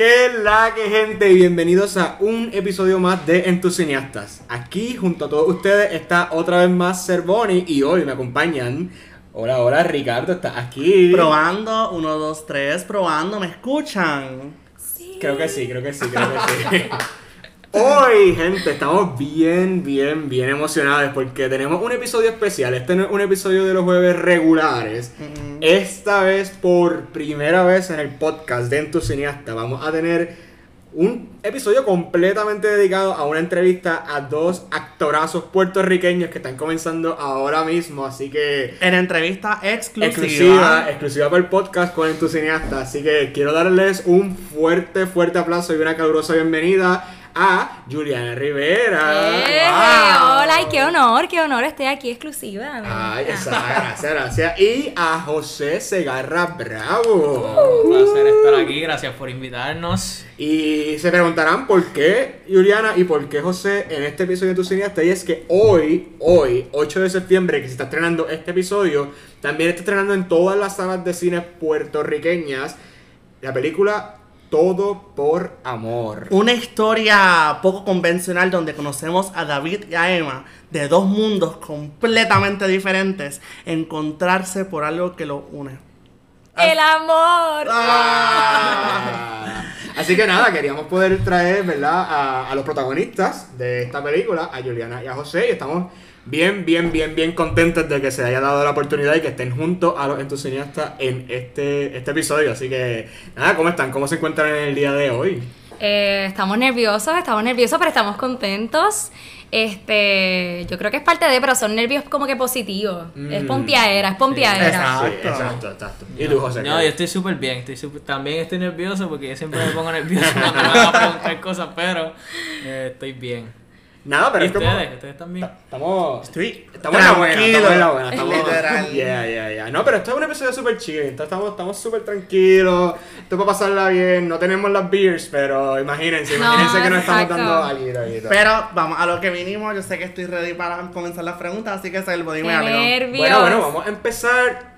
¿Qué la que gente? Bienvenidos a un episodio más de Entusiastas. Aquí junto a todos ustedes está otra vez más Cervoni y hoy me acompañan. Hola, hola Ricardo, ¿estás aquí? Probando, uno, dos, tres, probando, ¿me escuchan? Creo que sí, creo que sí, creo que sí. Hoy, gente, estamos bien, bien, bien emocionados porque tenemos un episodio especial. Este no es un episodio de los jueves regulares. Esta vez, por primera vez en el podcast de Entusiasta, vamos a tener un episodio completamente dedicado a una entrevista a dos actorazos puertorriqueños que están comenzando ahora mismo. Así que. En entrevista exclusiva. Exclusiva, exclusiva para el podcast con Entusiasta. Así que quiero darles un fuerte, fuerte aplauso y una calurosa bienvenida a Juliana Rivera. ¡Eh! Hola, y qué honor, qué honor, estoy aquí exclusiva. Ay, esa, gracias, gracias. Y a José Segarra Bravo. Un placer estar aquí, gracias por invitarnos. Y se preguntarán por qué Juliana y por qué José en este episodio de Tu Cineasta. Y es que hoy, hoy, 8 de septiembre, que se está estrenando este episodio, también está estrenando en todas las salas de cine puertorriqueñas la película todo por amor. Una historia poco convencional donde conocemos a David y a Emma de dos mundos completamente diferentes encontrarse por algo que lo une. El amor. Ah. Así que nada, queríamos poder traer, ¿verdad? A, a los protagonistas de esta película, a Juliana y a José, y estamos bien, bien, bien, bien contentos de que se haya dado la oportunidad y que estén juntos a los entusiastas en este, este episodio. Así que, nada, ¿cómo están? ¿Cómo se encuentran en el día de hoy? Eh, estamos nerviosos, estamos nerviosos, pero estamos contentos. Este, yo creo que es parte de, pero son nervios como que positivos. Es Mm. pompiadera, es pompiadera. Exacto. Sí, exacto, exacto. ¿Y tú, José? No, yo estoy súper bien, estoy súper- también estoy nervioso porque yo siempre me pongo nervioso cuando me van a preguntar cosas, pero eh, estoy bien. Nada, pero ¿Y es como... ustedes? ¿Ustedes también? Estamos... Estoy Estamos en la buena, estamos en la buena, estamos... Literal. Yeah, yeah, yeah. No, pero esto es un episodio súper chill, entonces estamos estamos súper tranquilos, esto para pasarla bien, no tenemos las beers, pero imagínense, No, imagínense que nos estamos dando algo, algo. Pero vamos a lo que vinimos. Yo sé que estoy ready para comenzar las preguntas, así que Selvo, dime algo. Bueno, bueno, vamos a empezar.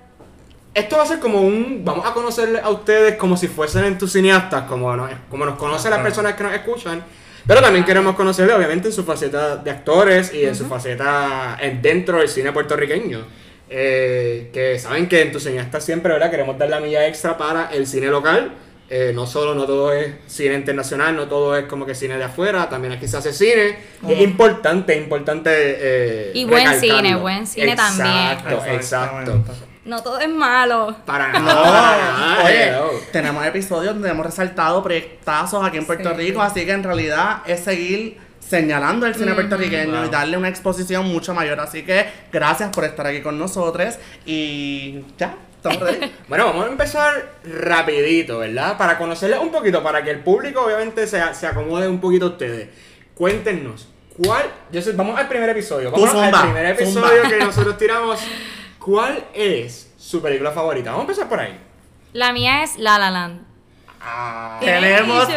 Esto va a ser como un. Vamos a conocerles a ustedes como si fuesen entusiastas, como, nos- como nos conocen las personas que nos escuchan. Pero también queremos conocerles, obviamente, en su faceta de actores y en su faceta en- dentro del cine puertorriqueño. Eh, que saben que entusiastas siempre, ¿verdad? Queremos dar la milla extra para el cine local. Eh, no solo, no todo es cine internacional, no todo es como que cine de afuera, también aquí se hace cine. Es importante, importante. eh, Y buen recalcarlo. cine, buen cine también. Exacto, exacto. No todo es malo. Para No, nada. oye, tenemos episodios donde hemos resaltado proyectazos aquí en Puerto Sí. Rico, así que en realidad es seguir señalando el cine puertorriqueño Wow. y darle una exposición mucho mayor. Así que gracias por estar aquí con nosotros y ya, estamos ready. Bueno, vamos a empezar rapidito, ¿verdad? Para conocerles un poquito, para que el público obviamente se, se acomode un poquito a ustedes. Cuéntenos, ¿cuál? Yo sé, vamos al primer episodio. Tú Vamos al zumba, primer episodio zumba. que nosotros tiramos. ¿Cuál es su película favorita? Vamos a empezar por ahí. La mía es La La Land. Ah, tenemos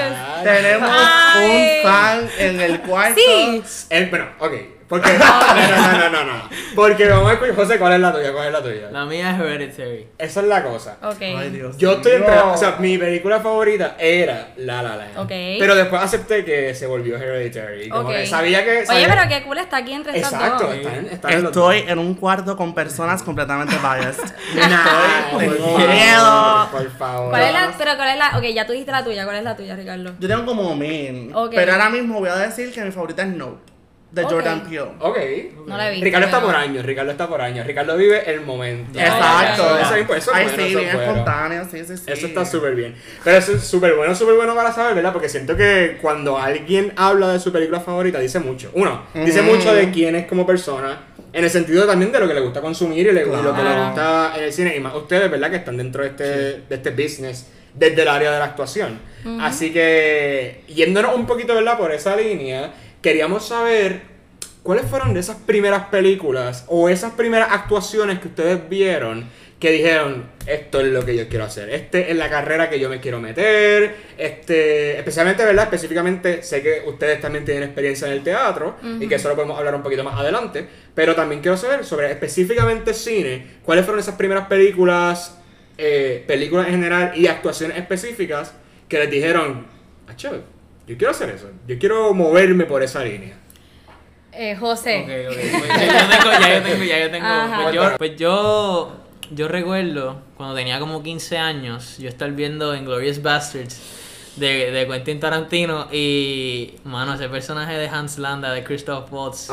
tenemos Ay. un fan en el cuarto. Sí. el, bueno, ok. Porque, no, no, no, no, no. Porque vamos a escuchar, José, ¿cuál es la tuya? ¿Cuál es la tuya? La mía es Hereditary. Esa es la cosa. Ok. Ay, Dios Yo estoy entre. O sea, mi película favorita era La La Land. Ok. Pero después acepté que se volvió Hereditary. Como Ok. que sabía que. Oye, sabía- pero qué cool está aquí entre estas Exacto, dos. está en, está en Estoy en un cuarto con personas completamente biased. Nah, Estoy, por miedo. Por favor. ¿Cuál es la, pero cuál es la, ok, ya tú dijiste la tuya, ¿cuál es la tuya, Ricardo? Yo tengo como mil. Ok. Pero ahora mismo voy a decir que mi favorita es Nope. De Ok. Jordan Peele. Ok. No la he visto. Ricardo está por años, Ricardo está por años. Ricardo vive el momento. Exacto. Eso, eso, eso es Ay, bueno, sí, eso bien es bueno. espontáneo, sí, sí, sí. Eso está súper bien. Pero eso es súper bueno, súper bueno para saber, ¿verdad? Porque siento que cuando alguien habla de su película favorita, dice mucho. Uno, dice Ujú. mucho de quién es como persona. En el sentido también de lo que le gusta consumir y, le- y lo que le Claro. gusta en el cine. Y más ustedes, ¿verdad? Que están dentro de este, de este business desde el área de la actuación. Así que, yéndonos un poquito, ¿verdad? Por esa línea, queríamos saber cuáles fueron de esas primeras películas o esas primeras actuaciones que ustedes vieron que dijeron, esto es lo que yo quiero hacer, este es la carrera que yo me quiero meter, este, especialmente, ¿verdad? Específicamente, sé que ustedes también tienen experiencia en el teatro y que eso lo podemos hablar un poquito más adelante, pero también quiero saber sobre específicamente cine, cuáles fueron esas primeras películas, eh, películas en general y actuaciones específicas que les dijeron, Acho, yo quiero hacer eso. Yo quiero moverme por esa línea. Eh, José. Ok, ok. Pues ya yo tengo, ya yo tengo, ya yo tengo. Pues yo, pues yo, yo recuerdo cuando tenía como 15 años, yo estar viendo Inglorious Bastards de, de Quentin Tarantino y, mano, ese personaje de Hans Landa, de Christoph Waltz,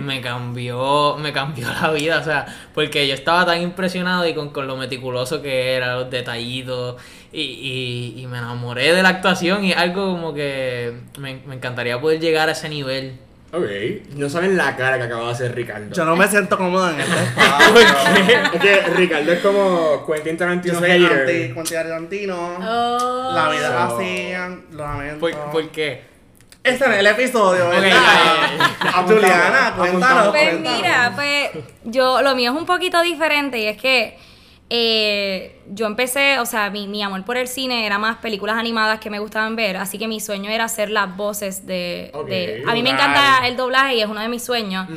me cambió, me cambió la vida, o sea, porque yo estaba tan impresionado y con, con lo meticuloso que era, los detallitos, y, y, y me enamoré de la actuación y algo como que me, me encantaría poder llegar a ese nivel. Ok. No saben la cara que acaba de hacer Ricardo. Yo no me siento cómodo en este es que Ricardo es como Quentin Tarantino Yo soy anti Quentin Tarantino. Oh. La vida So- así, lo lamento. ¿Por, por qué? Este es el episodio, ¿verdad? Juliana, cuéntanos. Pues mira, pues yo, lo mío es un poquito diferente y es que eh, yo empecé, o sea, mi, mi amor por el cine era más películas animadas que me gustaban ver, así que mi sueño era hacer las voces de... A mí me encanta el doblaje y es uno de mis sueños.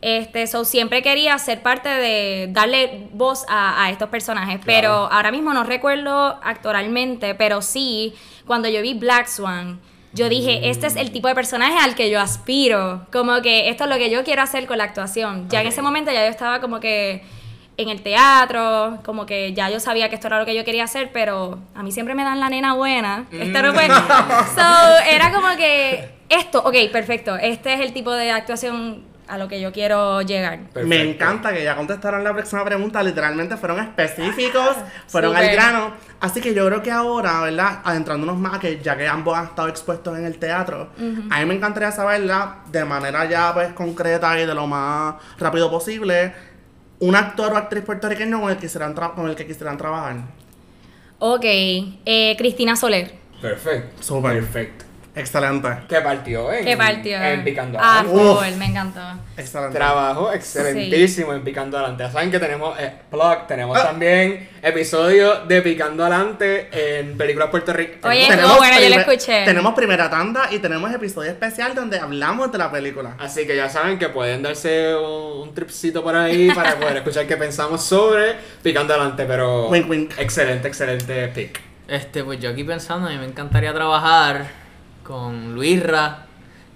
Este, so siempre quería ser parte de darle voz a, a estos personajes, pero ahora mismo no recuerdo actoralmente, pero sí, cuando yo vi Black Swan, yo dije, este es el tipo de personaje al que yo aspiro, como que esto es lo que yo quiero hacer con la actuación. Ya en ese momento ya yo estaba como que en el teatro, como que ya yo sabía que esto era lo que yo quería hacer, pero a mí siempre me dan la nena buena. Esto no fue- So, era como que esto, ok, perfecto, este es el tipo de actuación a lo que yo quiero llegar. Perfecto. Me encanta que ya contestaron la próxima pregunta. Literalmente fueron específicos, fueron al grano. Así que yo creo que ahora, ¿verdad? Adentrándonos más, que ya que ambos han estado expuestos en el teatro, a mí me encantaría saberla de manera ya pues concreta y de lo más rápido posible. Un actor o actriz puertorriqueño con el que quisieran, tra- con el que quisieran trabajar. Ok, eh, Cristina Soler. Perfecto. Súper. Perfecto. Excelente. ¿Qué partió en, ¿Qué partió? en Picando Ah. Uf. full, me encantó. Excelente. Trabajo excelentísimo en Picando Adelante. Ya saben que tenemos eh, blog, tenemos también episodios de Picando Adelante en películas puertorriqueñas. Oye, Tenemos bueno, yo lo escuché. Tenemos primera tanda y tenemos episodio especial donde hablamos de la película. Así que ya saben que pueden darse un, un tripcito por ahí para poder escuchar qué pensamos sobre Picando Adelante. Pero Wink, wink. excelente, excelente pick. Este, pues yo aquí pensando, a mí me encantaría trabajar con Luisra,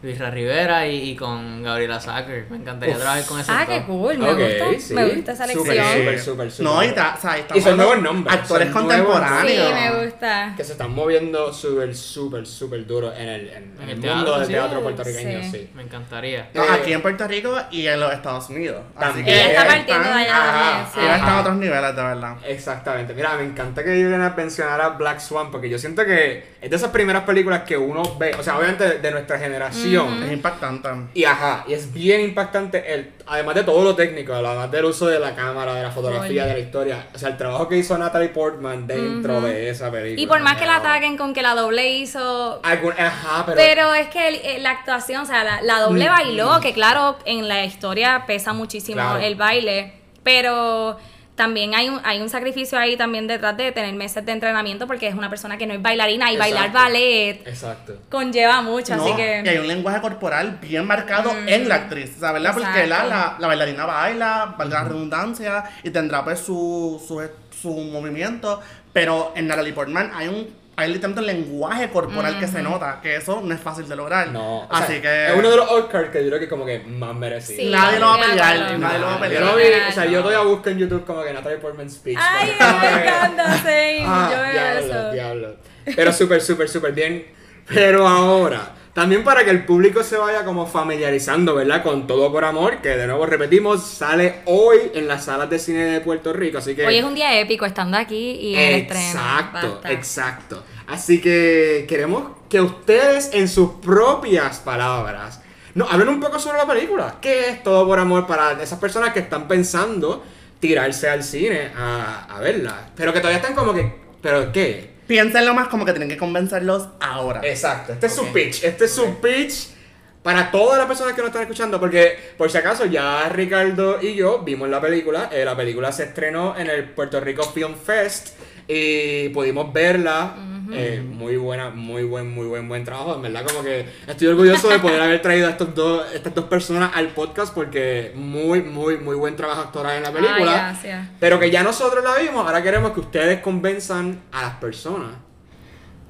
Luisra Rivera y, y con Gabriela Sacker. Me encantaría trabajar con esos Ah, qué cool, me gusta. sí. Me gusta esa lección. súper, súper, súper. No, y, ta- o sea, Y son nuevos nombres, Actores son contemporáneos. Sí, me gusta. Que se están moviendo súper, súper, súper duro en el, en, en el mundo del sí. teatro puertorriqueño, Sí. sí. Me encantaría. No, Eh, aquí en Puerto Rico y en los Estados Unidos. Así También. que Ella está Están- partiendo de allá también, sí. Ella está en Ajá. otros niveles, de verdad. Exactamente. Mira, me encanta que Juliana mencionara Black Swan porque yo siento que es de esas primeras películas que uno ve, o sea, obviamente de, de nuestra generación. Es impactante. Y ajá, y es bien impactante, el, además de todo lo técnico, además del uso de la cámara, de la fotografía, Oye. de la historia, o sea, el trabajo que hizo Natalie Portman dentro de esa película. Y por más que la ataquen con que la doble hizo. Algún- ajá, pero... Pero es que el- la actuación, o sea, la, la doble bailó, que claro, en la historia pesa muchísimo Claro. el baile, pero también hay un, hay un sacrificio ahí también detrás de tener meses de entrenamiento porque es una persona que no es bailarina y bailar ballet Exacto. conlleva mucho, así que... Y hay un lenguaje corporal bien marcado en la actriz, sea, ¿verdad? Porque la, la bailarina baila, valga la redundancia, y tendrá pues su, su, su movimiento, pero en Natalie Portman hay un hay literalmente un lenguaje corporal que se nota, que eso no es fácil de lograr. No, o Así sea, que... es uno de los Oscars que yo creo que como que más merecido. Sí, Nadie lo va a pelear, acuerdo. nadie lo va a Yo pelear. lo vi, Literal. o sea, yo todavía busco en YouTube como que Natalie Portman speech. Ay, me encanta, sí, Ah, yo veo diablo, eso. diablo. Pero súper, súper, súper bien. Pero ahora, también para que el público se vaya como familiarizando, ¿verdad? Con Todo por Amor, que de nuevo repetimos, sale hoy en las salas de cine de Puerto Rico, así que... Hoy es un día épico estando aquí y el estreno. Exacto, Basta. exacto. Así que queremos que ustedes en sus propias palabras nos hablen un poco sobre la película. ¿Qué es Todo por Amor para esas personas que están pensando tirarse al cine a, a verla? Pero que todavía están como que, ¿pero qué? Piénsenlo más como que tienen que convencerlos ahora. Exacto, este es su pitch, este es su pitch para todas las personas que nos están escuchando, porque por si acaso ya Ricardo y yo vimos la película, eh, la película se estrenó en el Puerto Rico Film Fest y pudimos verla, eh, muy buena, muy buen, muy buen, buen trabajo, en verdad como que estoy orgulloso de poder haber traído a estos dos, estas dos personas al podcast porque muy, muy, muy buen trabajo actoral en la película. Gracias. Pero que ya nosotros la vimos, ahora queremos que ustedes convenzan a las personas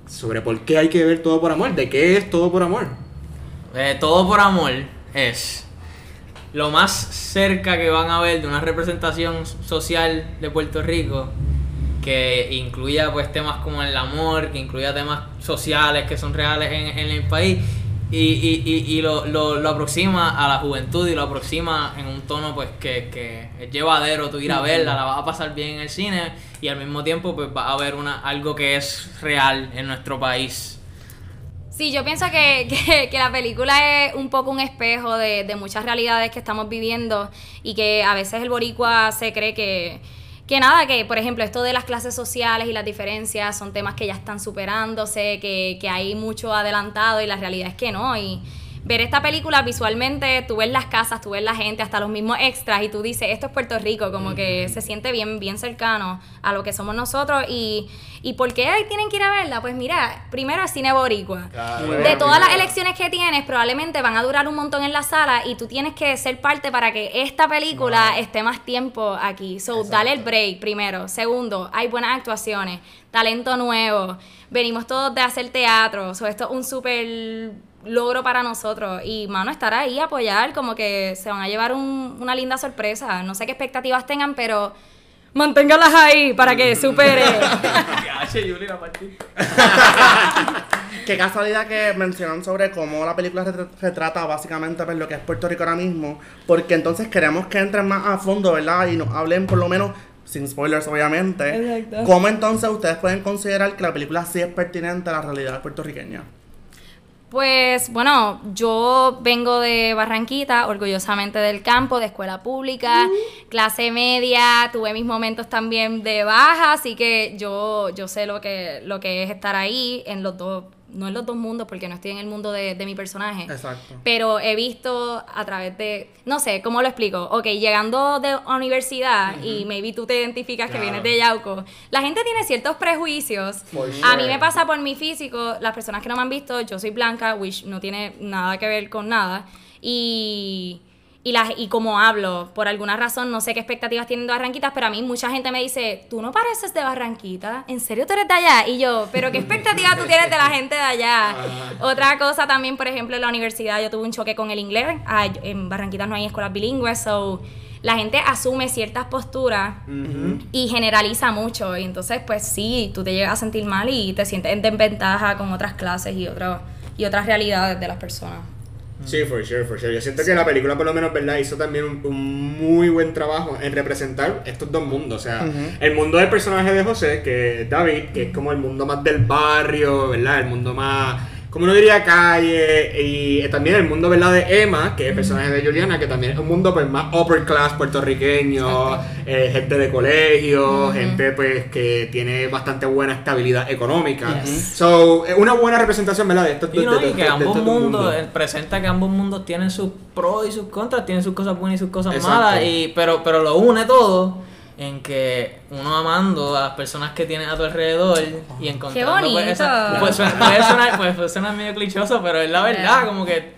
sobre por qué hay que ver todo por amor, de qué es todo por amor. Eh, todo por amor es lo más cerca que van a ver de una representación social de Puerto Rico que incluya pues temas como el amor, que incluya temas sociales que son reales en, en el país y, y, y, y lo, lo, lo aproxima a la juventud y lo aproxima en un tono pues que, que es llevadero, tú ir a verla, la vas a pasar bien en el cine y al mismo tiempo pues vas a ver una, algo que es real en nuestro país. Sí, yo pienso que, que, que la película es un poco un espejo de, de muchas realidades que estamos viviendo y que a veces el boricua se cree que, que nada, que por ejemplo esto de las clases sociales y las diferencias son temas que ya están superándose, que, que hay mucho adelantado y la realidad es que no. Y ver esta película visualmente, tú ves las casas, tú ves la gente, hasta los mismos extras y tú dices, esto es Puerto Rico, como que se siente bien, bien cercano a lo que somos nosotros y, y ¿por qué ahí tienen que ir a verla? Pues mira, primero el cine boricua. Claro. De todas las elecciones que tienes, probablemente van a durar un montón en la sala y tú tienes que ser parte para que esta película esté más tiempo aquí. So, Exacto. dale el break primero. Segundo, hay buenas actuaciones, talento nuevo. Venimos todos de hacer teatro. So, esto es un súper logro para nosotros. Y, mano, estar ahí, apoyar, como que se van a llevar un- una linda sorpresa. No sé qué expectativas tengan, pero manténgalas ahí para que supere. Qué casualidad que mencionan sobre cómo la película retra- retrata básicamente pues, lo que es Puerto Rico ahora mismo, porque entonces queremos que entren más a fondo, ¿verdad? Y nos hablen por lo menos, sin spoilers obviamente, Exacto. cómo entonces ustedes pueden considerar que la película sí es pertinente a la realidad puertorriqueña. Pues bueno, yo vengo de Barranquita, orgullosamente del campo, de escuela pública, clase media, tuve mis momentos también de baja, así que yo, yo sé lo que, lo que es estar ahí en los dos, no en los dos mundos, porque no estoy en el mundo de, de mi personaje. Exacto. Pero he visto a través de, no sé, ¿cómo lo explico? Ok, llegando de universidad y maybe tú te identificas que vienes de Yauco, la gente tiene ciertos prejuicios. A mí me pasa por mi físico, las personas que no me han visto, yo soy blanca, which no tiene nada que ver con nada. Y, y, las, y como hablo, por alguna razón, no sé qué expectativas tienen de Barranquitas, pero a mí mucha gente me dice, tú no pareces de Barranquita, ¿en serio tú eres de allá? Y yo, pero ¿qué expectativas tú tienes de la gente de allá? Otra cosa también, por ejemplo, en la universidad yo tuve un choque con el inglés. Ah, en Barranquitas no hay escuelas bilingües, so la gente asume ciertas posturas y generaliza mucho. Y entonces, pues sí, tú te llegas a sentir mal y te sientes en desventaja con otras clases y, otras y otras realidades de las personas. Sí, for sure, for sure. Yo siento que la película, por lo menos, ¿verdad? Hizo también un, un muy buen trabajo en representar estos dos mundos. O sea, el mundo del personaje de José, que es David, que es como el mundo más del barrio, ¿verdad? El mundo más, como uno diría, calle. Y también el mundo, ¿verdad? De Emma, que es el personaje de Juliana, que también es un mundo pues más upper class puertorriqueño, eh, gente de colegio, gente pues que tiene bastante buena estabilidad económica. So, es una buena representación, ¿verdad? De estos no, de- de- y que ambos dos mundos, eh, presenta que ambos mundos tienen sus pros y sus contras, tienen sus cosas buenas y sus cosas Exacto. malas, y, pero, pero lo une todo en que uno amando a las personas que tienes a tu alrededor y encontrando pues, bonito! esa- pues, suena- puede, sonar, pues, puede sonar medio clichoso, pero es la verdad, como que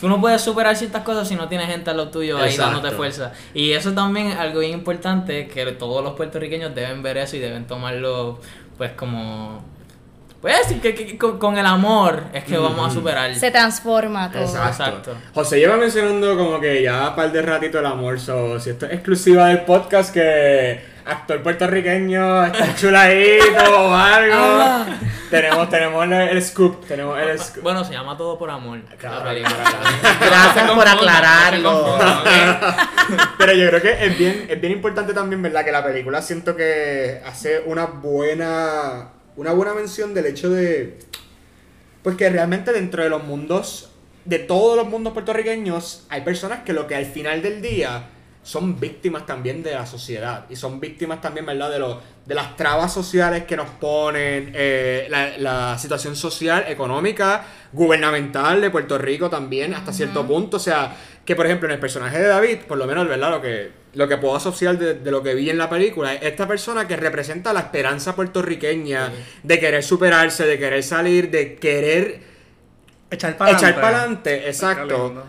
tú no puedes superar ciertas cosas si no tienes gente a lo tuyo ahí Exacto. dándote fuerza. Y eso también es algo bien importante, que todos los puertorriqueños deben ver eso y deben tomarlo pues como... Pues que, que- con, con el amor es que vamos a superar. Se transforma todo. Exacto. Exacto. José lleva mencionando como que ya un par de ratito el amor, so, si esto es exclusiva del podcast que actor puertorriqueño está chuladito o algo. tenemos, tenemos el, el scoop, tenemos el scoop. Bueno, se llama Todo por Amor. Claro. Gracias por aclararlo. Pero yo creo que es bien, es bien importante también, ¿verdad? Que la película siento que hace una buena, una buena mención del hecho de, pues que realmente dentro de los mundos, de todos los mundos puertorriqueños, hay personas que lo que al final del día son víctimas también de la sociedad y son víctimas también, ¿verdad? De, los de las trabas sociales que nos ponen, eh, la, la situación social, económica, gubernamental de Puerto Rico también, hasta cierto punto. O sea, que por ejemplo en el personaje de David, por lo menos, ¿verdad? Lo que, lo que puedo asociar de, de lo que vi en la película, es esta persona que representa la esperanza puertorriqueña de querer superarse, de querer salir, de querer Echar para echar para adelante, exacto.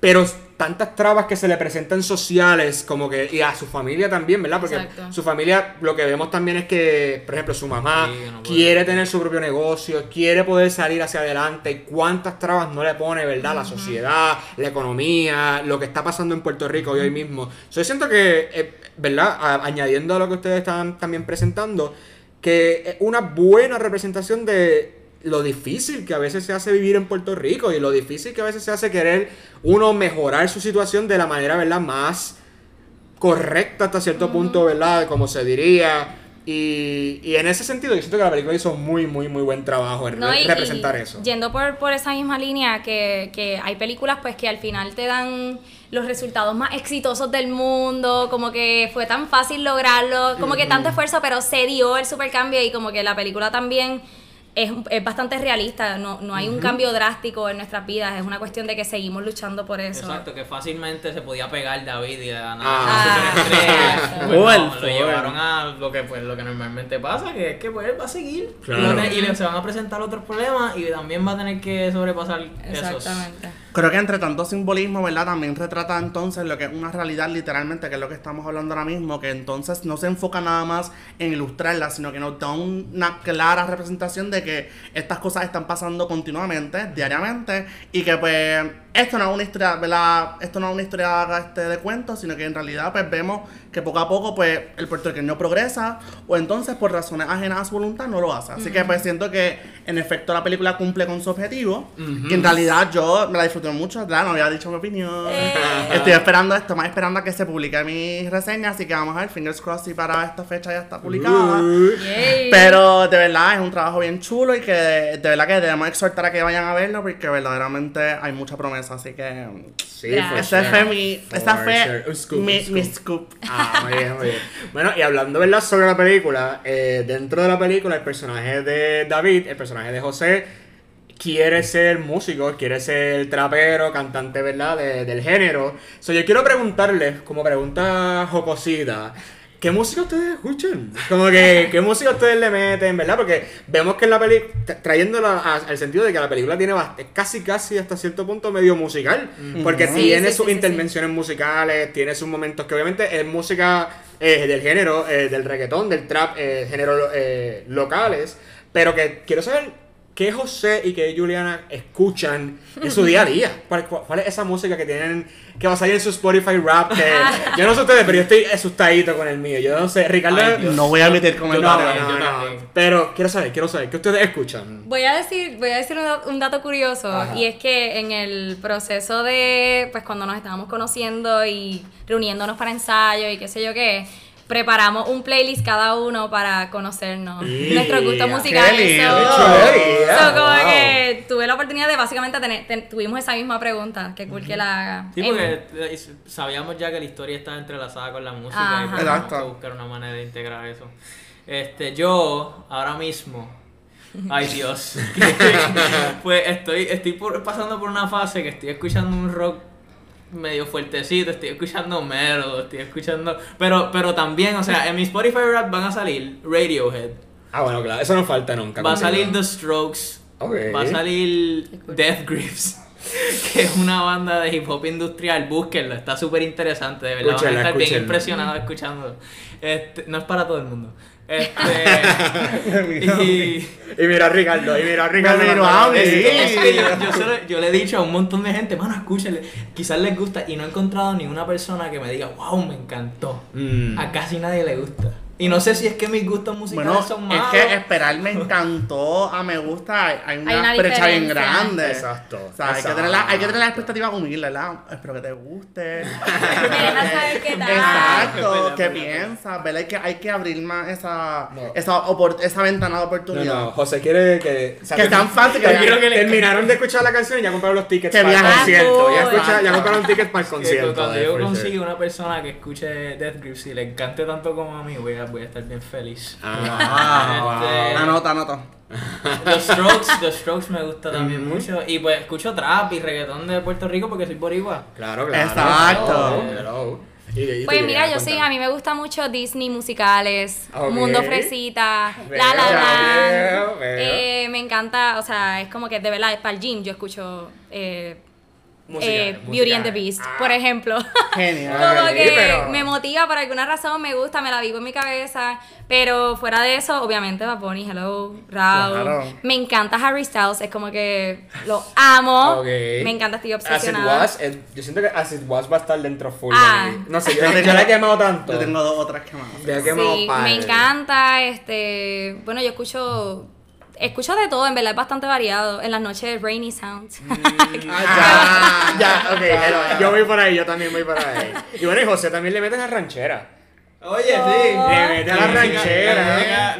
Pero tantas trabas que se le presentan sociales, como que, y a su familia también, ¿verdad? Porque Exacto. su familia, lo que vemos también es que, por ejemplo, su mamá Sí, no quiere tener su propio negocio, quiere poder salir hacia adelante, y cuántas trabas no le pone, ¿verdad? La sociedad, la economía, lo que está pasando en Puerto Rico hoy mismo. So, yo siento que, eh, ¿verdad? A- añadiendo a lo que ustedes están también presentando, que es una buena representación de lo difícil que a veces se hace vivir en Puerto Rico y lo difícil que a veces se hace querer uno mejorar su situación de la manera, ¿verdad? Más correcta hasta cierto punto, ¿verdad? Como se diría. Y, y en ese sentido, yo siento que la película hizo muy, muy, muy buen trabajo en No, re- y- representar y eso. Yendo por, por esa misma línea, que, que hay películas pues que al final te dan los resultados más exitosos del mundo, como que fue tan fácil lograrlo, como que tanto esfuerzo, pero se dio el supercambio y como que la película también es, es bastante realista, no, no hay un cambio drástico en nuestras vidas, es una cuestión de que seguimos luchando por eso. Exacto, que fácilmente se podía pegar David y de la Ah. nada. Exacto. Pues no, lo llevaron a lo que pues lo que normalmente pasa, que es que pues él va a seguir Claro. y, le, se van a presentar otros problemas y también va a tener que sobrepasar esos. Creo que entre tanto simbolismo, ¿verdad? También retrata entonces lo que es una realidad literalmente, que es lo que estamos hablando ahora mismo, que entonces no se enfoca nada más en ilustrarla, sino que nos da una clara representación de que estas cosas están pasando continuamente, diariamente, y que pues esto no es una historia, ¿verdad? Esto no es una historia este, de cuentos, sino que en realidad pues vemos que poco a poco pues el puertorriqueño progresa, o entonces por razones ajenas a su voluntad no lo hace. Así que pues siento que en efecto la película cumple con su objetivo, y en realidad yo me la disfruté mucho, ¿verdad? No había dicho mi opinión. Eh. Estoy esperando esto, más esperando a que se publique mi reseña, así que vamos a ver, fingers crossed si para esta fecha ya está publicada. Uh. Pero de verdad es un trabajo bien chulo y que de verdad que debemos exhortar a que vayan a verlo porque verdaderamente hay mucha promesa, así que sí, for esa sure. fue mi, esa For fue sure. Scoop, mi, mi scoop. scoop. Ah, muy bien, muy bien. Bueno, y hablando, ¿verdad? Sobre la película, eh, dentro de la película, el personaje de David, el personaje de José, quiere ser músico, quiere ser trapero, cantante, ¿verdad? De- del género. So, yo quiero preguntarles, como pregunta jocosita, ¿qué música ustedes escuchan? Como que, ¿qué música ustedes le meten, verdad? Porque vemos que en la película, trayéndola al sentido de que la película tiene casi, casi hasta cierto punto medio musical. Porque Sí, tiene sí, sus sí, intervenciones musicales, tiene sus momentos que obviamente es música eh, del género, eh, del reggaetón, del trap, eh, género eh, locales, pero que quiero saber qué José y qué Juliana escuchan en su día a día. ¿Cuál, es esa música que tienen, que va a salir en su Spotify rap? Que, yo no sé ustedes, pero yo estoy asustadito con el mío. Yo no sé, Ricardo... Ay. No voy a emitir no, comentarios. no, no, también. Pero quiero saber, quiero saber, ¿qué ustedes escuchan? Voy a decir, voy a decir un, da- un dato curioso Ajá. y es que en el proceso de, pues cuando nos estábamos conociendo y reuniéndonos para ensayo y qué sé yo qué, preparamos un playlist cada uno para conocernos Yeah. nuestros gustos musicales. Qué lindo. So- Qué chévere, so, como wow. que tuve la oportunidad de básicamente tener, ten- tuvimos esa misma pregunta, que cool que la haga. Sí, Em, porque eh, sabíamos ya que la historia está entrelazada con la música y Ajá. pues que Exacto. buscar una manera de integrar eso. Este, yo, ahora mismo, ay Dios, pues estoy, estoy por- pasando por una fase que estoy escuchando un rock medio fuertecito, estoy escuchando metal, estoy escuchando, pero, pero también, o sea, en mi Spotify rap van a salir Radiohead, Ah, bueno, claro, eso no falta nunca. va a salir The Strokes, Ok. va a salir Death Grips. Que es una banda de hip hop industrial, búsquenlo, está súper interesante, de verdad. Van a estar bien impresionados escuchándolo. Este, no es para todo el mundo. Este, y, Y mira a Ricardo, y mira a Ricardo. Miró a mí. es que- es que yo, yo se lo- yo le he dicho a un montón de gente, mano, escúchenle, quizás les gusta, y no he encontrado ni una persona que me diga, wow, me encantó. Mm. A casi nadie le gusta. Y no sé si es que mis gustos musicales Bueno, son es malos. que esperar me encantó a me gusta, hay, hay una, Hay una brecha bien grande. Exacto, O sea, hay que, tener la, hay que tener la expectativa humilde, ¿verdad? Espero que te guste. Saber qué tal. Exacto, ¿qué piensas? ¿Verdad? Hay que, hay que abrir más esa, No. esa, opor- esa ventana de No, oportunidad. no, José quiere que. o sea, Que es tan fácil que quiero que terminaron de escuchar la canción y ya compraron los tickets Que para el concierto. Ya, Ah, escucha- ya compraron tickets para el Que concierto. cuando yo Sure. consiga una persona que escuche Death Grips y le encante tanto como a mí, voy a, voy a estar bien feliz. Ah, Este, wow. Anota, anota. The Strokes, The Strokes me gusta también mucho. Y pues escucho trap y reggaetón de Puerto Rico porque soy boricua. Claro, claro. Exacto. Hello. Pues mira, yo sí, a mí me gusta mucho Disney musicales. Mundo Fresita, Veo, La La veo, veo. Eh, me encanta, o sea, es como que de verdad, para el gym yo escucho eh, Musicales, eh, Beauty and the. Beast, Ah. por ejemplo. Genial. Como que pero- me motiva, por alguna razón me gusta, me la vivo en mi cabeza. Pero fuera de eso, obviamente, Bad Bunny, Hello, Raúl. Claro. Me encanta Harry Styles, es como que lo amo. Me encanta, estoy As It obsesionada. Was, eh, yo siento que As It Was va a estar dentro full. Ah. de. No sé, yo, yo la he quemado tanto. Yo tengo dos otras que más. La he quemado Sí, par. me encanta, este, bueno, yo escucho, escucho de todo, en verdad es bastante variado, en las noches Rainy Sounds. Ah, ya, ya, ok, yo voy por ahí, yo también voy por ahí. Y bueno, y José también le mete a ranchera. Oye, sí. Le mete a la ranchera.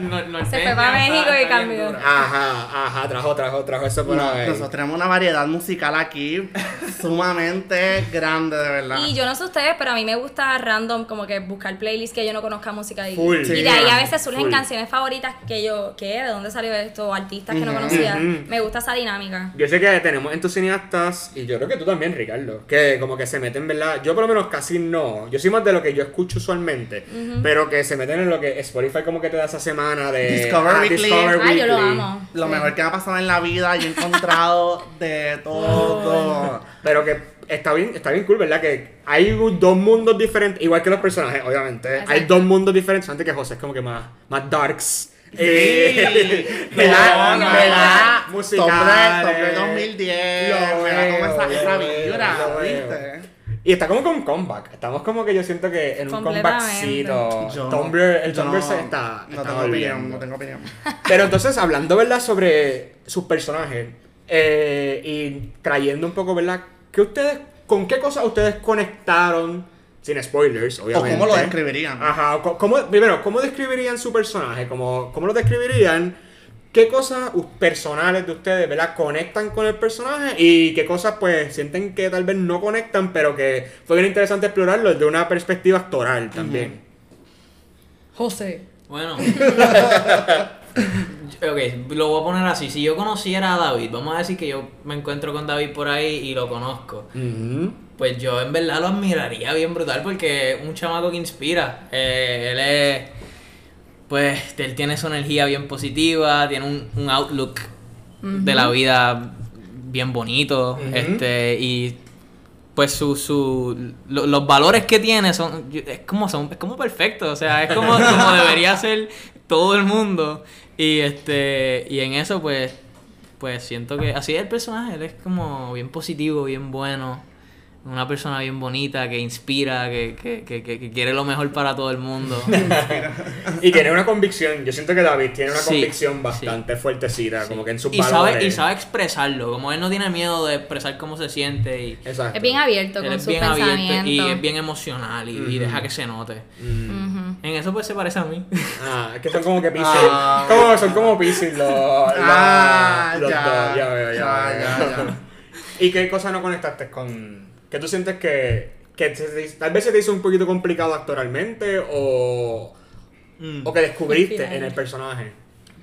Se fue para México y cambió. Ajá, ajá, trajo, trajo, trajo eso por No, ahí. nosotros tenemos una variedad musical aquí sumamente grande, de verdad. Y yo no sé ustedes, pero a mí me gusta random como que buscar playlists que yo no conozca música y, Full. y Sí, de ahí a veces surgen full. canciones favoritas que yo, ¿qué? ¿De dónde salió esto? O artistas que no conocía. Me gusta esa dinámica. Yo sé que tenemos en tus cineastas, y yo creo que tú también, Ricardo, que como que se meten, ¿verdad? Yo por lo menos casi no. Yo soy más de lo que yo escucho usualmente, pero que se meten en lo que Spotify como que te da esa semana de... Discover Ah, Weekly. Ah, yo lo amo. Lo Sí. mejor que me ha pasado en la vida y he encontrado de todo. Pero que está bien, está bien cool, ¿verdad? Que hay dos mundos diferentes, igual que los personajes, obviamente. Exacto. Hay dos mundos diferentes, antes que José es como que más, más darks. Eh, ¿Verdad? no, ¿Verdad? musicales. Top de 2010. Lo da como veo, esa, esa lo veo, vibra, lo veo. ¿viste? Y está como con un comeback. Estamos como que yo siento que en un comebackcito. Yo- Tumblr, el yo Tumblr no- se está. No tengo opinión, no tengo opinión. Pero entonces, hablando, ¿verdad?, sobre sus personajes eh, y trayendo un poco, ¿verdad?, ¿qué ustedes, ¿con qué cosas ustedes conectaron? Sin spoilers, O obviamente. cómo lo describirían. Ajá, o ¿cómo, primero, ¿cómo describirían su personaje? ¿Cómo, cómo lo describirían? ¿Qué cosas personales de ustedes, ¿verdad? Conectan con el personaje y qué cosas, pues, sienten que tal vez no conectan, pero que fue bien interesante explorarlo desde una perspectiva actoral también. José. Bueno. ok, lo voy a poner así. Si yo conociera a David, vamos a decir que yo me encuentro con David por ahí y lo conozco. Pues yo en verdad lo admiraría bien brutal porque es un chamaco que inspira. Eh, él es. Pues él tiene su energía bien positiva, tiene un, un outlook de la vida bien bonito. Este, y pues su, su lo- los valores que tiene son es como son es como perfecto o sea es como, como debería ser todo el mundo. Y este y en eso pues pues siento que así es el personaje él es como bien positivo bien bueno una persona bien bonita que inspira que, que, que, que- que quiere lo mejor para todo el mundo Y tiene una convicción, yo siento que David tiene una Sí, convicción bastante fuertecita, como que en sus y sabe y sabe expresarlo como él no tiene miedo de expresar cómo se siente y Exacto. Es bien abierto con es sus bien abierto y es bien emocional y, deja que se note. En eso pues se parece a mí. Ah, es que son como que Pisces. Ah. Como, son como Pisces los, Ah, los ya. dos. Ya veo, ya, Ya, veo. ya, ya. ¿Y qué cosa no conectaste con...? ¿Que tú sientes que, que se te- tal vez se te hizo un poquito complicado actoralmente o, o que descubriste en el personaje?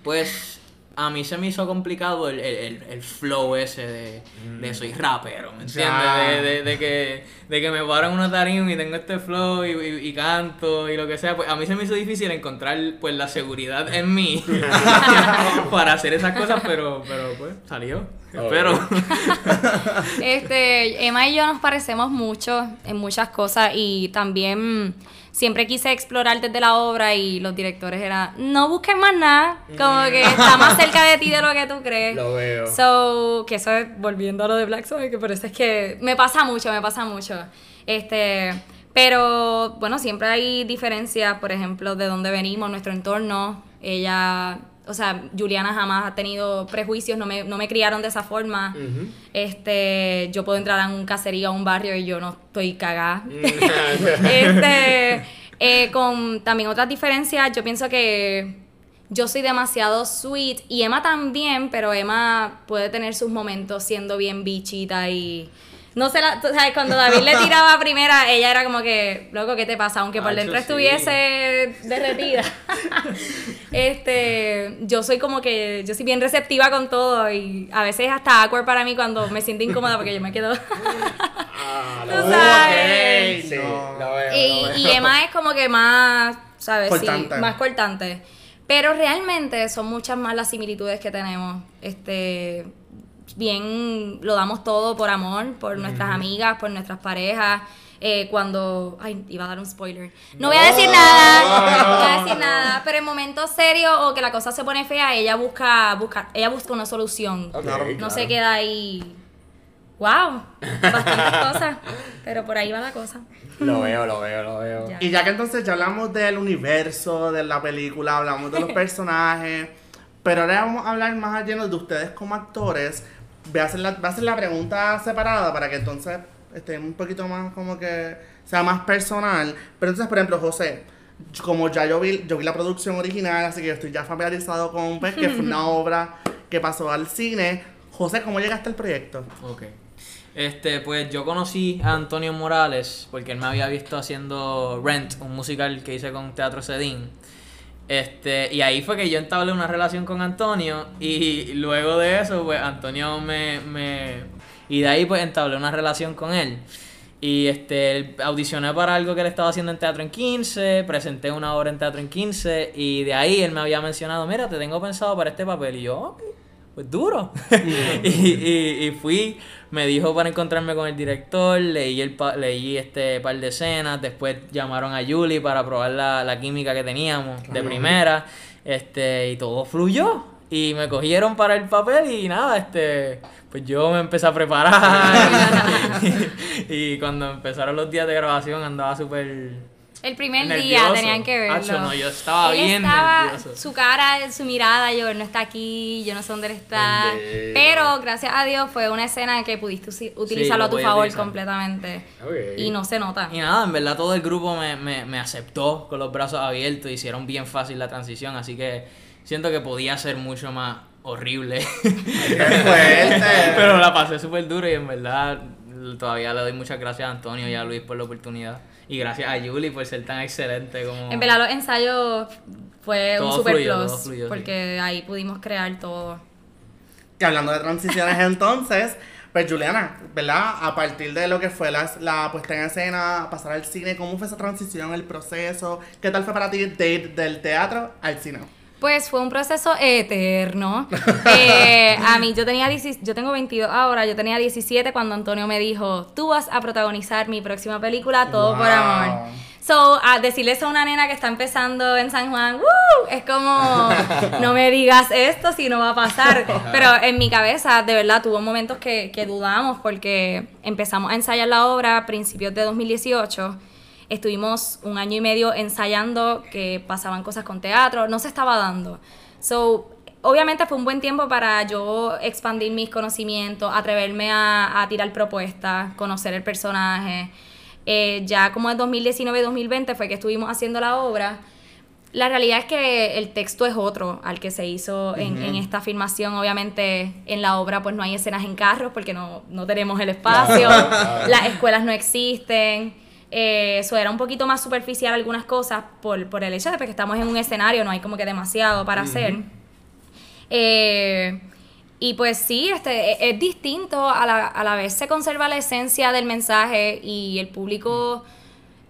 Pues a mí se me hizo complicado el, el, el- el flow ese de, de soy rapero, ¿me entiendes? De, de, de que, de que me paro en una tarima y tengo este flow y, y- y canto y lo que sea. Pues a mí se me hizo difícil encontrar pues la seguridad en mí para hacer esas cosas, pero, pero pues salió. Espero. Este, Emma y yo nos parecemos mucho en muchas cosas y también siempre quise explorar desde la obra y los directores eran, no busques más nada, como que está más cerca de ti de lo que tú crees. Lo veo. So, que eso es volviendo a lo de Black Sabbath, que por eso es que me pasa mucho, me pasa mucho. Este, pero bueno, siempre hay diferencias, por ejemplo, de dónde venimos, nuestro entorno. Ella, o sea, Juliana jamás ha tenido prejuicios, no me, no me criaron de esa forma. Este, yo puedo entrar a un caserío, a un barrio y yo no estoy cagada. este, eh, con también otras diferencias, yo pienso que yo soy demasiado sweet y Emma también, pero Emma puede tener sus momentos siendo bien bichita y no sé, la, tú sabes, cuando David le tiraba a primera, ella era como que, loco, ¿qué te pasa? Aunque por dentro sí. estuviese derretida. este, yo soy como que, yo soy bien receptiva con todo y a veces hasta awkward para mí cuando me siento incómoda porque yo me quedo... Ah, Tú lo sabes. Sí, No. lo veo, Y, lo veo. y Emma es como que más, ¿sabes? Sí, Cortante. más cortante. Pero realmente son muchas más las similitudes que tenemos. Este, bien lo damos todo por amor, por nuestras amigas, por nuestras parejas. Eh, cuando. Ay, iba a dar un spoiler. No voy a decir nada. No voy a decir nada. Pero en momentos serios o que la cosa se pone fea, ella busca, busca, ella busca una solución. No claro. se queda ahí. ¡Wow! Bastantes cosas. Pero por ahí va la cosa. Lo veo, lo veo, lo veo. Ya. Y ya que entonces ya hablamos del universo de la película, hablamos de los personajes, pero ahora vamos a hablar más lleno de ustedes como actores. Voy a hacer la, voy a hacer la pregunta separada para que entonces esté un poquito más como que sea más personal. Pero entonces, por ejemplo, José, como ya yo vi, yo vi la producción original, así que yo estoy ya familiarizado con pues, que fue una obra que pasó al cine. José, ¿cómo llegaste al proyecto? Ok. Este, pues yo conocí a Antonio Morales porque él me había visto haciendo Rent, un musical que hice con Teatro Cedín. Este, y ahí fue que yo entablé una relación con Antonio y luego de eso, pues Antonio me, me y de ahí pues entablé una relación con él. Y este, audicioné para algo que él estaba haciendo en Teatro en 15, presenté una obra en Teatro en 15 y de ahí él me había mencionado, mira, te tengo pensado para este papel. Y yo, "Ok, pues duro. y, y, y fui, me dijo para encontrarme con el director, leí el pa- leí este par de escenas, después llamaron a Julie para probar la, la química que teníamos de primera, este, y todo fluyó. Y me cogieron para el papel y nada, este, pues yo me empecé a preparar. y, y cuando empezaron los días de grabación andaba súper El primer Nervioso. día tenían que verlo. Acho, no, yo estaba Él bien estaba- nervioso. Su cara, su mirada, yo, él no está aquí, yo no sé dónde él está. Bendito. Pero gracias a Dios fue una escena que pudiste utilizarlo lo a tu favor utilizar. completamente. Y no se nota. Y nada, en verdad todo el grupo me, me, me aceptó con los brazos abiertos, hicieron bien fácil la transición, así que siento que podía ser mucho más horrible. Pero la pasé súper duro y en verdad todavía le doy muchas gracias a Antonio y a Luis por la oportunidad. Y gracias a Julie por ser tan excelente como... En verdad los ensayos fue un Todo super fluyó, plus. todo fluyó, sí. porque ahí pudimos crear todo. Y hablando de transiciones entonces, pues Juliana, ¿verdad? A partir de lo que fue la, la puesta en escena, pasar al cine, ¿cómo fue esa transición, el proceso? ¿Qué tal fue para ti de ir del teatro al cine? Pues fue un proceso eterno. Eh, a mí, yo tenía 10 yo tengo 22 ahora, yo tenía 17 cuando Antonio me dijo, tú vas a protagonizar mi próxima película, Todo por. Amor. So, a decirle eso a una nena que está empezando en San Juan, ¡woo! es como, no me digas esto si no va a pasar. Pero en mi cabeza, de verdad, tuvo momentos que, que dudamos porque empezamos a ensayar la obra a principios de 2018. Estuvimos un año y medio ensayando que pasaban cosas con teatro, no se estaba dando. So, obviamente fue un buen tiempo para yo expandir mis conocimientos, atreverme a, a tirar propuestas, conocer el personaje. Eh, ya como en 2019-2020 fue que estuvimos haciendo la obra. La realidad es que el texto es otro al que se hizo en, en esta filmación. Obviamente en la obra pues no hay escenas en carros porque no, no tenemos el espacio. Las escuelas no existen. Eh, Eso era un poquito más superficial algunas cosas por, por el hecho de que estamos en un escenario, no hay como que demasiado para hacer. Eh, y pues sí, este, e- es, distinto, a la, a la vez se conserva la esencia del mensaje y el público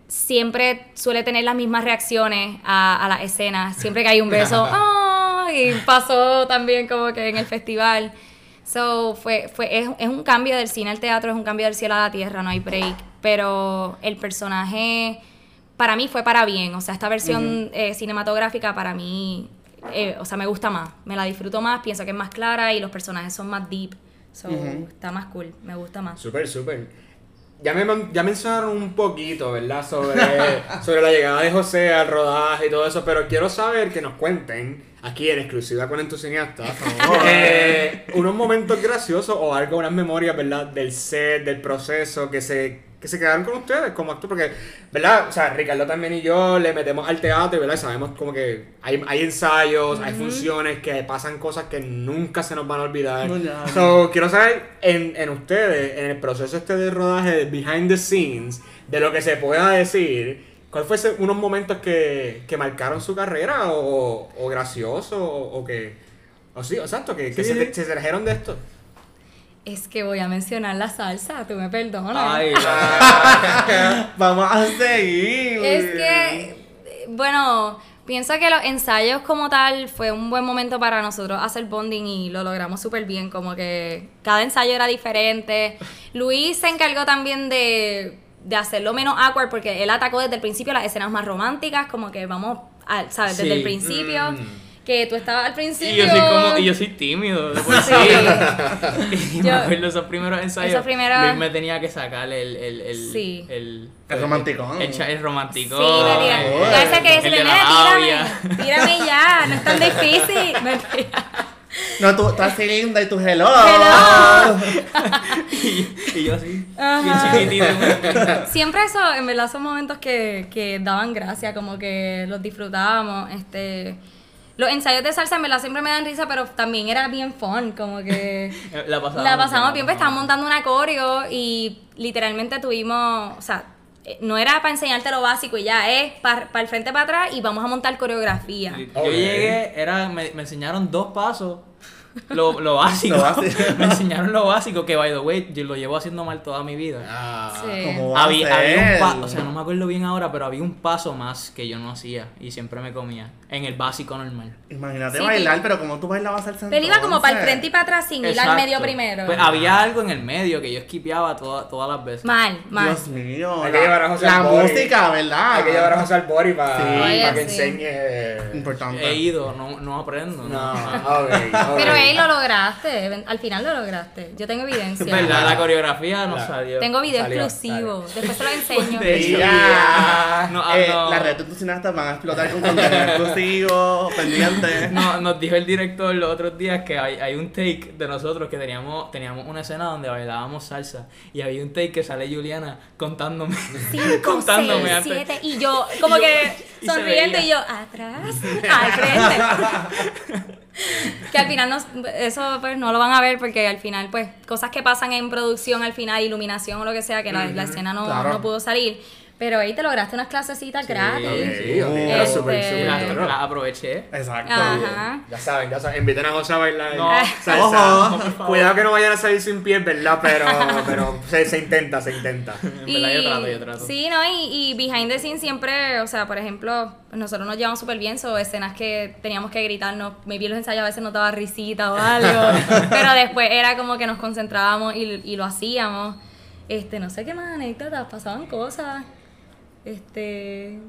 siempre suele tener las mismas reacciones a, a las escenas. Siempre que hay un beso, ¡ah! y pasó también como que en el festival. So, fue, fue, es, es un cambio del cine al teatro, es un cambio del cielo a la tierra, no hay break. Pero el personaje para mí fue para bien. O sea, esta versión eh, cinematográfica para mí, eh, o sea, me gusta más. Me la disfruto más, pienso que es más clara y los personajes son más deep. So, está más cool, me gusta más. Súper, súper. Ya, me, ya mencionaron un poquito, ¿verdad? Sobre, sobre la llegada de José al rodaje y todo eso, pero quiero saber que nos cuenten, aquí en exclusiva con Entusiasta, eh, unos momentos graciosos o algo, unas memorias, ¿verdad? Del set, del proceso, que se, que se quedaron con ustedes como actor, porque, ¿verdad? O sea, Ricardo también y yo le metemos al teatro, ¿verdad? Y sabemos como que hay, hay ensayos, hay funciones, que pasan cosas que nunca se nos van a olvidar. No. So, quiero saber en, en ustedes, en el proceso este de rodaje, de behind the scenes, de lo que se pueda decir, ¿cuál fue ese- unos momentos que, que marcaron su carrera o, o gracioso o, o que... O sí, exacto, que, se, se trajeron de esto. Es que voy a mencionar la salsa, tú me perdonas. Ay, la- Vamos a seguir. Es que, bueno, Pienso que los ensayos como tal fue un buen momento para nosotros hacer bonding y lo logramos súper bien, como que cada ensayo era diferente. Luis se encargó también de, de hacerlo menos awkward porque él atacó desde el principio las escenas más románticas, como que vamos, a, ¿sabes? Desde Sí. el principio, Mm. Que tú estabas al Y principio... yo soy como, y yo soy tímido, de por sí. Y me Yo- acuerdo esos primeros ensayos. Esos primeros- Luis me tenía que sacar el, el, el, Sí. el, El romanticón. El, el romanticón. Sí, me tira. de la "Nena, labia". tírame, tírame ya, no es tan difícil. No, tú estás linda y tu hello. Hello. y, y yo así, Ajá. bien chiquitito. Siempre eso, en verdad, son momentos que, que daban gracia, como que los disfrutábamos. Este, los ensayos de salsa en verdad siempre me dan risa, pero también era bien fun, como que La pasamos, la pasamos bien, pues estábamos montando una coreo y literalmente tuvimos, o sea, eh, no era para enseñarte lo básico y ya, es para el frente para atrás y vamos a montar coreografía. Yo llegué, era, me, me enseñaron dos pasos. Lo, lo básico. Lo básico. me enseñaron lo básico, que by the way, yo lo llevo haciendo mal toda mi vida. Ah. Sí. ¿Cómo va a Había, había un paso, o sea, no me acuerdo bien ahora, pero había un paso más que yo no hacía y siempre me comía en el básico normal. Imagínate Sí, bailar, pero como tú bailabas salsa Pero él iba como para el frente y para atrás sin ir al Exacto. medio primero. Pues había algo en el medio que yo esquipeaba toda- todas las veces. mal, mal. Dios mío. Hay que la- llevar a José La música, ¿verdad? Hay que llevar a José Albori para, Sí. Oye, que sí. enseñe. Importante. He ido, no, no aprendo. No, No. ok, ok. Pero él lo lograste, ven- al final lo lograste. Yo tengo evidencia. Es verdad, la coreografía no Claro. salió. Tengo video Salió, exclusivo. Después te lo enseño. De hecho, Ya. No, ah, Eh, no. Las redes de tus cineastas van a explotar con contenido exclusivo, pendiente. No, nos dijo el director los otros días que hay, hay un take de nosotros que teníamos, teníamos una escena donde bailábamos salsa y había un take que sale Juliana contándome. Cinco, contándome seis, antes. siete. Y yo, como que y se sonriendo, veía. y yo, atrás, al frente. que al final, no, eso pues no lo van a ver porque al final, pues, cosas que pasan en producción al final, iluminación o lo que sea, que la, la escena no, claro. no pudo salir. Pero ahí te lograste unas clasecitas gratis. Sí, ok, Este- súper, súper. La, claro. la aproveché. Exacto. Ajá. Ya saben, ya saben. Inviten a José a bailar. No, salsa. ojo. Cuidado que no vayan a salir sin pies, ¿verdad? Pero, pero se, se intenta, se intenta. En verdad, yo trato, yo trato. Sí, ¿no? Y, y behind the scenes siempre, o sea, por ejemplo, nosotros nos llevamos súper bien, so escenas que teníamos que gritarnos, maybe los ensayos a veces nos daba risita o algo, pero después era como que nos concentrábamos y, y lo hacíamos. Este, no sé qué más anécdotas, pasaban cosas. Este...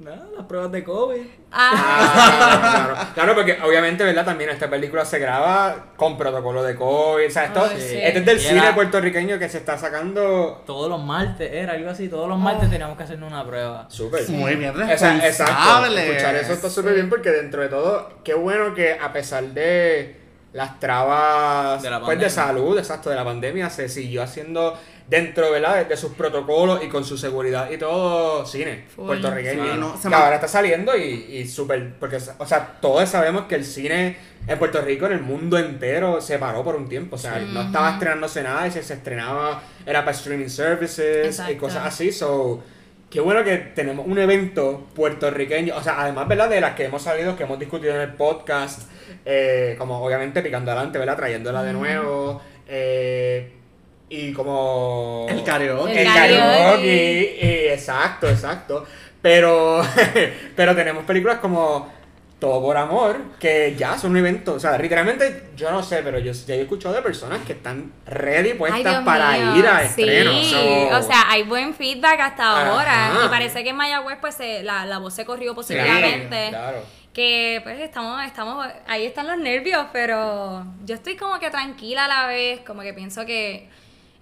Nada, las pruebas de COVID. Ah, Ah, claro, claro, porque obviamente, ¿verdad? También esta película se graba con protocolo de COVID. O sea, esto, Ay, sí. este es del Y cine era- puertorriqueño que se está sacando Todos los martes, era algo así, todos los Oh. martes teníamos que hacernos una prueba. súper. Muy bien O sea, exacto. responsable. Escuchar eso está súper bien porque dentro de todo, qué bueno que a pesar de las trabas De la pues, de pandemia. salud, exacto, de la pandemia, se siguió haciendo dentro ¿verdad? De, sus protocolos y con su seguridad y todo cine puertorriqueño. Sí, no, se que me- ahora está saliendo y, y súper, porque, o sea, todos sabemos que el cine en Puerto Rico, en el mundo entero, se paró por un tiempo. O sea, no estaba estrenándose nada y si se estrenaba era para streaming services y cosas así. So, qué bueno que tenemos un evento puertorriqueño. O sea, además, ¿verdad? De las que hemos salido, que hemos discutido en el podcast, eh, como obviamente picando adelante, ¿verdad? Trayéndola de nuevo. eh, y como... El karaoke. El El karaoke. karaoke. y- exacto, exacto. Pero, pero tenemos películas como Todo por Amor, que ya son un evento. O sea, literalmente, yo no sé, pero yo ya he escuchado de personas que están ready puestas para mío, ir a sí. estrenos. So- o sea, hay buen feedback hasta Ajá. ahora. Y parece que en Mayagüez, pues, se- la, la voz se corrió positivamente. claro. Que pues estamos, estamos, ahí están los nervios, pero yo estoy como que tranquila a la vez, como que pienso que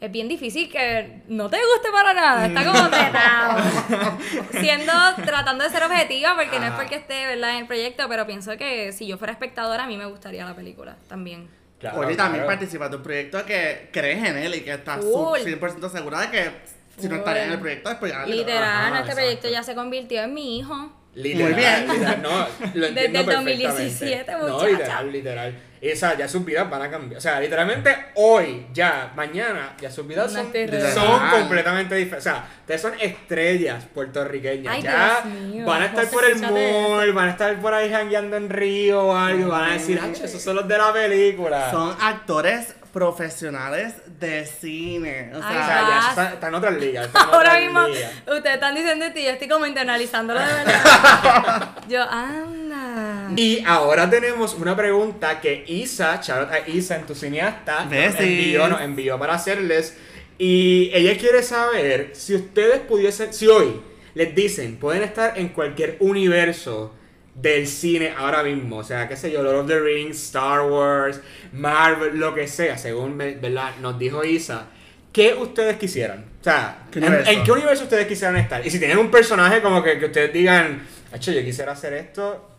es bien difícil que no te guste para nada, está como tratado. Siendo, tratando de ser objetiva, porque no es Ajá. porque esté, ¿verdad?, en el proyecto, pero pienso que si yo fuera espectadora, a mí me gustaría la película también. Claro, Oye, también claro. participas de un proyecto que crees en él y que estás Full. 100% segura de que si no estaría en el proyecto es porque algo. Literal, Ajá, este exacto. proyecto ya se convirtió en mi hijo. Literal, Muy bien. literal, no, lo Desde el perfectamente. 2017, No, muchacha. literal, literal. Sea, ya sus vidas van a cambiar. O sea, literalmente hoy, ya, mañana, ya sus vidas son, son completamente diferentes. O sea, ustedes son estrellas puertorriqueñas. Ay, ya van a estar por el mall, van a estar por ahí jangueando en Río o algo. Van a decir, "Ach, esos son los de la película. Son actores profesionales de cine. O Ay, O sea, sea, ya Ah. está, está en otras ligas. Ahora otras mismo, ligas. ustedes están diciendo esto y yo estoy como internalizándolo de verdad. yo, anda. Y ahora tenemos una pregunta que Isa, shout out a Isa en tu cineasta, nos envió, nos envió para hacerles. Y ella quiere saber si ustedes pudiesen, si hoy les dicen, pueden estar en cualquier universo del cine ahora mismo, o sea, qué sé yo, Lord of the Rings, Star Wars, Marvel, lo que sea, según ¿verdad? nos dijo Isa, ¿qué ustedes quisieran? O sea, ¿Qué ¿en, qué universo ustedes quisieran estar? Y si tienen un personaje como que, que ustedes digan, yo quisiera hacer esto,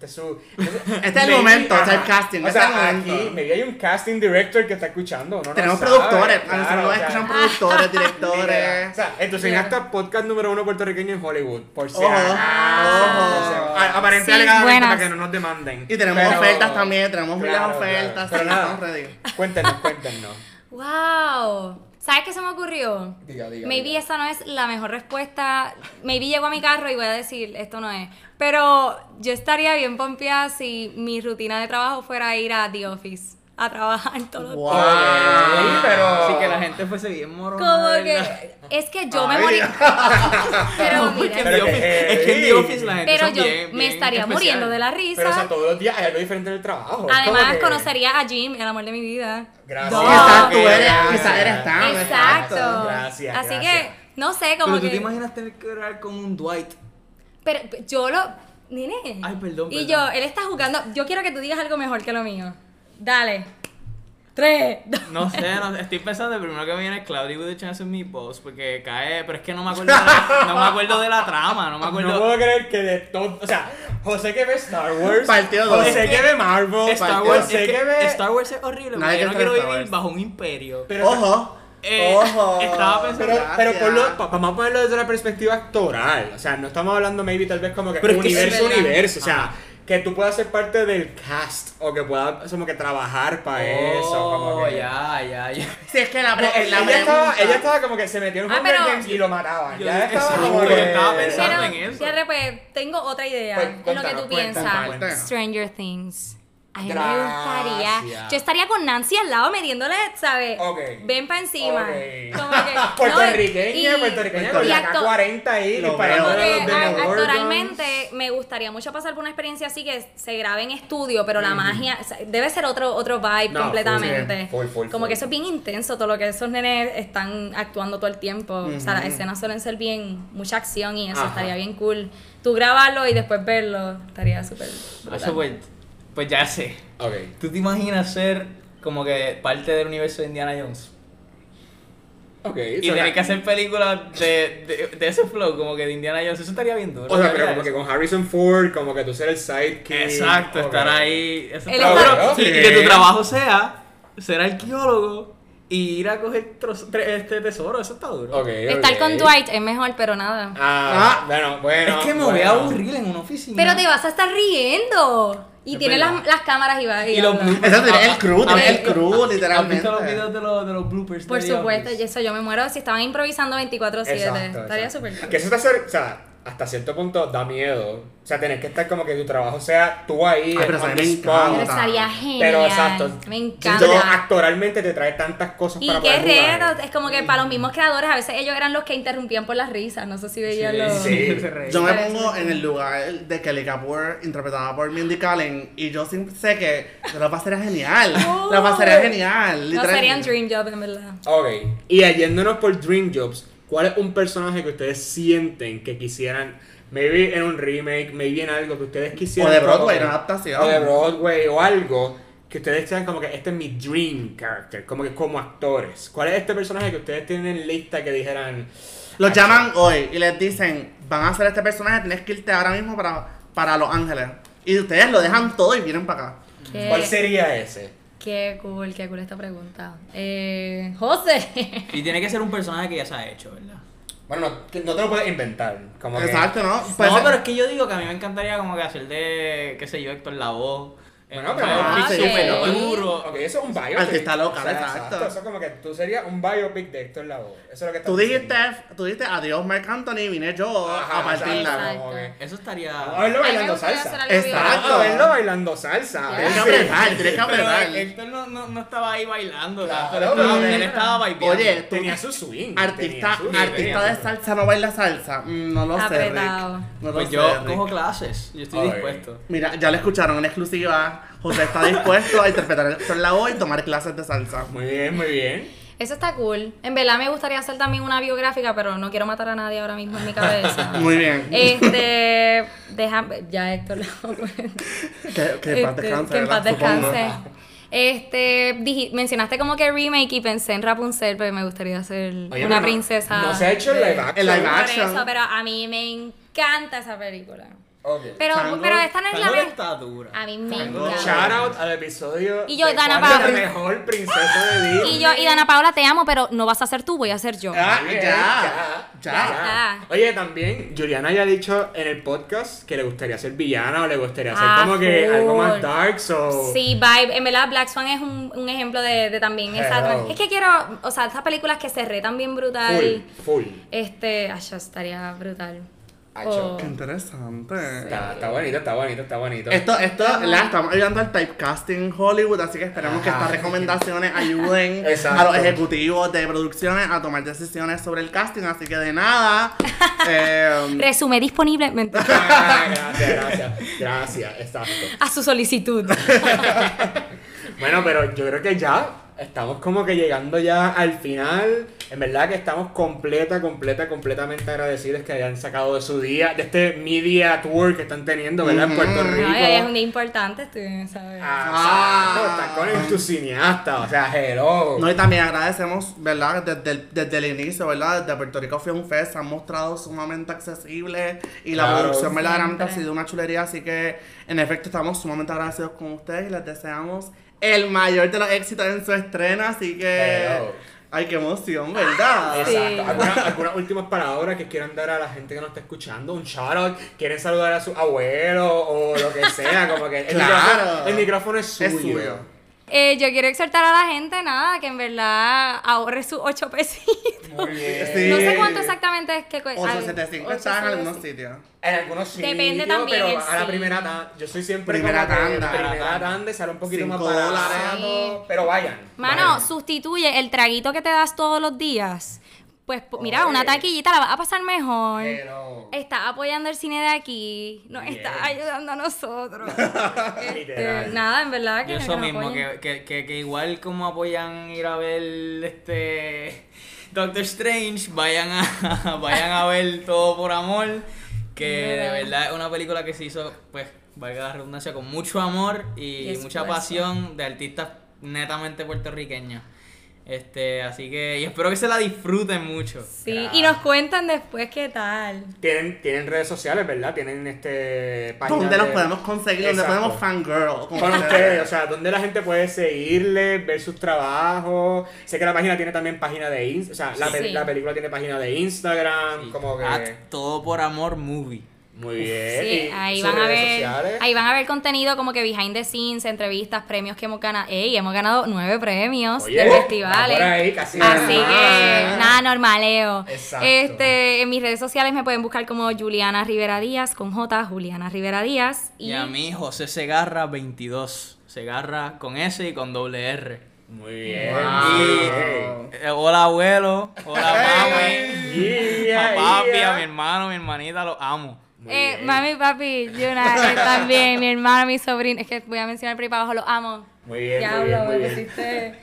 este es su... Este es el momento, ajá. está el casting, O este es el sea, momento. aquí, maybe hay un casting director que está escuchando, ¿no? tenemos sabe, productores. claro, nosotros nos o sea, escuchan productores, directores. O sea, en tu cineasta podcast número uno puertorriqueño en Hollywood, por si Ojo, acaso. ojo. Aparente Sí, alegadamente buenas. para que no nos demanden. Y tenemos Pero- ofertas también, tenemos Claro, ofertas. claro. Pero nada, estamos ready. Cuéntenos, cuéntenos. Wow. ¿Sabes qué se me ocurrió? Diga, diga, Maybe diga. esa no es la mejor respuesta. Maybe llego a mi carro y voy a decir, esto no es. Pero yo estaría bien pompeada si mi rutina de trabajo fuera ir a The Office a trabajar todos los Wow. días. Sí, pero... Así que la gente fuese bien morona. Como que es que yo me Ay. morí. Pero No, mira, Pero que Office- es que en The. Office la gente pero son yo bien- me bien estaría especial. muriendo de la risa. Pero o sea, todos los días hay algo diferente en el trabajo. como Además que- conocería a Jim, el amor de mi vida. Gracias. No. Quizás tú eres, quizás eres tan. Exacto. Gracias, Así gracias. que no sé cómo Pero tú que te imaginas tener que hablar con un Dwight. Pero yo lo. Nene. Ay, perdón, Y perdón. yo, él está jugando. Yo quiero que tú digas algo mejor que lo mío. Dale. Tres. dos. No sé, no estoy pensando, el primero que me viene es Cloudy with a Chance of Meatballs, porque cae, pero es que no me acuerdo de la, no me acuerdo de la trama, no me acuerdo. No puedo creer que de todo. O sea, José que ve Star Wars. Partió dos. José que ve Marvel. Star Wars, José es que que ve. Star Wars es horrible, porque Nadie yo no quiero vivir bajo un imperio. Pero- Ojo. Eh, Ojo. estaba pensando- Pero, pero Gracias. ponlo, pa- vamos a ponerlo desde la perspectiva actoral. O sea, no estamos hablando, maybe, tal vez como que Pero es que universo, universo. O sea, Ajá. que tú puedas ser parte del cast o que puedas como que trabajar para eso. Como Oh, que... ya, ya, ya. Si es que la, la ella, estaba, ella estaba como que se metió en Ah, pero- Games y lo mataban. Yo- Ya estaba exacto, como yo que... estaba pensando Pero, en eso. Fíjate, pues, tengo otra idea Pues, en lo que tú cuéntanos, piensas. cuéntanos. Stranger Things. A mí me gustaría. Yo estaría con Nancy al lado metiéndole, ¿sabes? Ok. Ven para encima. Ok. Como que, no, Puertorriqueña, y- puertorriqueña y con la acto- K40 ahí disparando actualmente me gustaría mucho pasar por una experiencia así que se grabe en estudio, pero la magia o sea, debe ser otro otro vibe No, completamente. full, full, full, Como que eso es bien intenso, todo lo que esos nenes están actuando todo el tiempo. O sea, las escenas suelen ser bien, mucha acción y eso Ajá. estaría bien cool. Tú grabarlo y después verlo, estaría súper. Eso pues, ya sé. Ok. ¿Tú te imaginas ser como que parte del universo de Indiana Jones? Ok. Y tener que hacer películas de, de, de ese flow, como que de Indiana Jones, eso estaría bien duro. O sea, pero como que con Harrison Ford, como que tú ser el sidekick. Exacto, estar ahí. Eso está duro. Y, y que tu trabajo sea ser arqueólogo y ir a coger este tesoro, eso está duro. Ok, Estar con Dwight es mejor, pero nada. Ah, Ah. bueno, bueno. es que me bueno. voy a aburrir en una oficina. Pero te vas a estar riendo. Y Es tiene las, las cámaras y va y Y los. Eso tiene el crew, tiene el crew, ¿Has visto literalmente. los videos de los, de los bloopers? Por supuesto, y eso yo me muero si estaban improvisando 24/7. Exacto, Estaría súper cool. Que eso te hace, o sea, hasta cierto punto da miedo. O sea, tener que estar como que tu trabajo sea tú ahí. Ay, pero me encanta. Estaría genial. Pero exacto. Me encanta. que actoralmente te trae tantas cosas Y para qué reto, es como que para los mismos creadores, a veces ellos eran los que interrumpían por las risas, no sé si veían Sí, los... sí. se reía. Yo me pongo en el lugar de Kelly Kapoor, interpretada por Mindy Kaling, y yo sí sé que la pasaría genial. La pasaría genial. No literal. serían Dream Job, en verdad. Ok. Y yéndonos por Dream Jobs, ¿cuál es un personaje que ustedes sienten que quisieran, maybe en un remake, maybe en algo que ustedes quisieran? O de Broadway, una adaptación. O de Broadway o algo que ustedes sean como que este es mi dream character, como que como actores. ¿Cuál es este personaje que ustedes tienen en lista que dijeran? Los llaman hoy y les dicen, van a hacer este personaje, tienes que irte ahora mismo para, para Los Ángeles. Y ustedes lo dejan todo y vienen para acá. Qué, ¿Cuál sería ese? Qué cool, qué cool esta pregunta. Eh, José. Y tiene que ser un personaje que ya se ha hecho, ¿verdad? Bueno, no, te lo puedes inventar. Como que- Exacto, ¿no? Pues, no, pero es que yo digo que a mí me encantaría como que hacer de, qué sé yo, Héctor Lavoe. Bueno, pero Ah, es súper duro. Ok, eso es un biopic. Artista local, exacto. Eso es como que tú serías un biopic de Héctor Lavoe. Eso es lo que estás Tú dijiste, diciendo. tú dijiste adiós Marc Anthony, vine yo Ajá, a partir exacto, la. que- Eso estaría. A verlo bailando salsa. Exacto. A verlo bailando salsa. Tienes que apretar, tienes que apretar. Héctor no, no, no estaba ahí bailando, Claro, pero él estaba vibeando. Oye, tú- Tenía su swing. Artista, su- artista tenía de salsa no baila salsa. Mm, No lo sé. Rick. No lo Pues sé, yo cojo clases, yo estoy dispuesto. Mira, ya lo escucharon en exclusiva. José está dispuesto a interpretar a Héctor Lavoe y tomar clases de salsa. Muy bien, muy bien. Eso está cool. En verdad me gustaría hacer también una biográfica, pero no quiero matar a nadie ahora mismo en mi cabeza. Muy bien. Este, déjame, ya Héctor lo Que, que en paz Este, descanse. que en paz descanse. Este, mencionaste como que remake y pensé en Rapunzel, pero me gustaría hacer Oye, una princesa. No se ha hecho el live action. El live Por action. eso, pero a mí me encanta esa película. Ok. Pero, Tango- pero esta no es la mejor. está dura. A mí me encanta. Shout out al episodio. Y yo, de Dana Paola. La mejor princesa de Disney. Y yo, y Dana Paola, te amo, pero no vas a ser tú, voy a ser yo. Ah, ya, ya. Ya. Oye, también Juliana ya ha dicho en el podcast que le gustaría ser villana o le gustaría ser Ah, como que algo más dark, so... Sí, vibe. En verdad, Black Swan es un, un ejemplo de, de también esa. Es que quiero, o sea, estas películas que se retan bien brutal. Full, full. Este, ay, yo estaría brutal. Acho. O- Qué interesante. Está, está bonito, está bonito, está bonito. Esto, esto, la estamos ayudando al typecasting en Hollywood, así que esperamos que Ajá. estas recomendaciones ayuden a los ejecutivos de producciones a tomar decisiones sobre el casting, así que de nada. eh, Resume disponible Ah, gracias, gracias, gracias, exacto. a su solicitud. Bueno, pero yo creo que ya estamos como que llegando ya al final. En verdad que estamos completa, completa, completamente agradecidos que hayan sacado de su día, de este media tour que están teniendo, ¿verdad? En Puerto Rico. No, es un día importante, estoy, ¿sabes? Ah, exacto, están con tu cineasta, o sea, hello. No, y también agradecemos, ¿verdad? Desde el, desde el inicio, ¿verdad? Desde Puerto Rico Film Fest se han mostrado sumamente accesibles y la Claro. producción verdaderamente ha sido una chulería, así que en efecto estamos sumamente agradecidos con ustedes y les deseamos el mayor de los éxitos en su estreno, así que... Hello. Ay, qué emoción, ¿verdad? Sí. Exacto. ¿Algunas, algunas últimas palabras que quieran dar a la gente que nos está escuchando? Un shout out, quieren saludar a su abuelo o lo que sea, como que el, Claro. micrófono, el micrófono es suyo. Es suyo. Eh, yo quiero exhortar a la gente, nada, que en verdad ahorre sus ocho pesitos. Muy bien. Sí. No sé cuánto exactamente es que cuesta. 875 está en algunos sitios. En algunos sitios, Depende también pero a la primera tanda, yo soy siempre Primera como tanda. primera tanda sale un poquito Cinco más barato, pero vayan. Mano, vayan. sustituye el traguito que te das todos los días. Pues mira, Oye. una taquillita la vas a pasar mejor. Pero, Estás apoyando el cine de aquí, nos Bien. estás ayudando a nosotros. Este, Literal. nada, en verdad que Yo eso mismo, que, que, que, que igual como apoyan ir a ver este Doctor Strange, vayan a, vayan a ver Todo por Amor, que de Verdad. es una película que se hizo, pues, valga la redundancia, con mucho amor y, Y mucha pasión de artistas netamente puertorriqueños. Este, así que, y espero que se la disfruten mucho. Sí, y nos cuentan después qué tal. tienen, tienen redes sociales, ¿verdad? Tienen este página ¿Dónde los de- podemos conseguir? ¿Dónde podemos fangirl? con Con ustedes? o sea, donde la gente puede seguirles, ver sus trabajos. Sé que la página tiene también página de Instagram, o sea, la, pe- Sí. la película tiene página de Instagram, Sí. como que... At Todo por Amor Movie. Muy bien. Sí, y ahí van a ver, sociales. ahí van a ver contenido como que behind the scenes, entrevistas, premios que hemos ganado. Ey, hemos ganado nueve premios Oye, de va festivales. por ahí, casi Así nada. que nada normaleo. Exacto. Este, en mis redes sociales me pueden buscar como Juliana Rivera Díaz con J, Juliana Rivera Díaz Y, a mí, José Segarra 22. Segarra con S y con doble R. Muy bien. Wow. Eh, hola abuelo, hola mami, Yeah, a papi, yeah. a mi hermano, a mi hermanita, los amo. Eh, mami, papi, Yuna, eh, también, mi hermano, mi sobrino. Es que voy a mencionar por ahí para abajo, los amo. Muy bien, muy bien, muy bien. pusiste-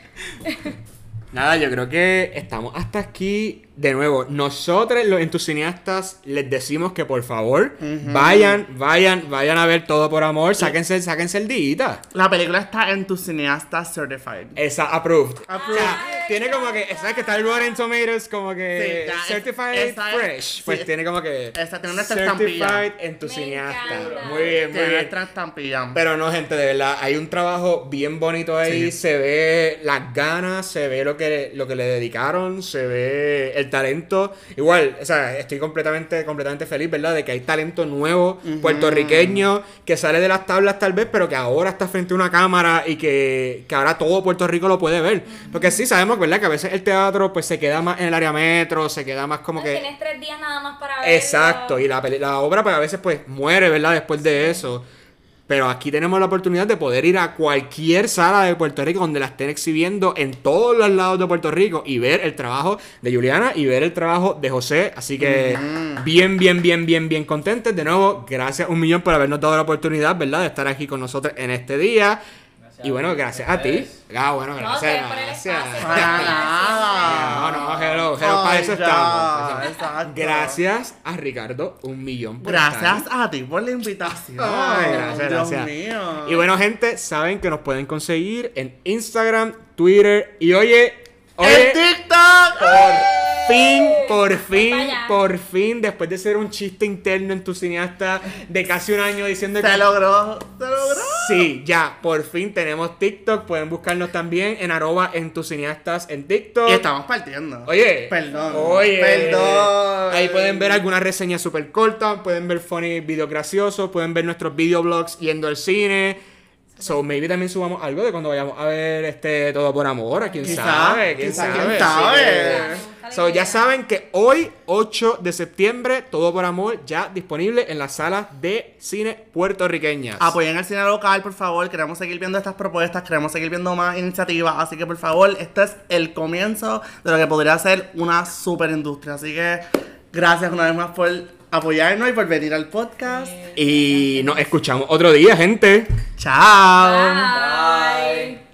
Nada, yo creo que estamos hasta aquí. De nuevo, nosotros los entusiastas les decimos que por favor vayan, vayan, vayan a ver todo por amor. Sáquense, sáquense el día. La película está en tu cineasta certified. Esa approved. Approved. tiene como que, ¿sabes que está el Rotten Tomatoes como que Sí, ya, es- Certified esa Fresh? Pues sí. tiene como que Esa tiene nuestra Certified estampilla. Entusiasta. Muy bien, muy Tiene bien. nuestra estampilla. Pero no, gente, de verdad, hay un trabajo bien bonito ahí, Sí. se ve las ganas, se ve lo que, lo que le dedicaron, se ve el talento. Igual, o sea, estoy completamente, completamente feliz, ¿verdad? De que hay talento nuevo, puertorriqueño, que sale de las tablas tal vez, pero que ahora está frente a una cámara y que, que ahora todo Puerto Rico lo puede ver. Porque sí, sabemos, ¿verdad? Que a veces el teatro pues se queda más en el área metro, se queda más como que... Tienes tres días nada más para verlo. Exacto, y la, la obra pues a veces pues muere, ¿verdad? Después de eso. Pero aquí tenemos la oportunidad de poder ir a cualquier sala de Puerto Rico donde la estén exhibiendo en todos los lados de Puerto Rico y ver el trabajo de Juliana y ver el trabajo de José. Así que bien, bien, bien, bien, bien contentes. De nuevo, gracias un millón por habernos dado la oportunidad, ¿verdad? De estar aquí con nosotros en este día. y bueno, gracias a ti. Ah, bueno, No, gracias. el gracias. Para No, nada. no, para eso estamos. exacto. Gracias a Ricardo, un millón por Gracias estar. a ti por la invitación. Ay, gracias, Dios gracias. mío. Y bueno, gente, saben que nos pueden conseguir en Instagram, Twitter y oye, oye, ¡El TikTok! por fin, por para fin, por fin, después de ser un chiste interno en tu cineasta de casi un año diciendo que Se logró, se logró. Sí, ya, por fin tenemos TikTok. Pueden buscarnos también en arroba en tus cineastas en TikTok. Y estamos partiendo. Oye, Perdón. Oye, Perdón. Ahí pueden ver algunas reseñas súper cortas, pueden ver funny videos graciosos, pueden ver nuestros videoblogs yendo al cine. So, maybe también subamos algo de cuando vayamos a ver este Todo por Amor, quién Quizá, sabe, quién sabe. quién sabe. So, ya saben que hoy, 8 de septiembre, Todo por Amor ya disponible en las salas de cine puertorriqueñas. Apoyen el cine local, por favor. Queremos seguir viendo estas propuestas, queremos seguir viendo más iniciativas. Así que, por favor, este es el comienzo de lo que podría ser una super industria. Así que, gracias una vez más por apoyarnos y por venir al podcast. Y nos escuchamos otro día, gente. Chao. Bye.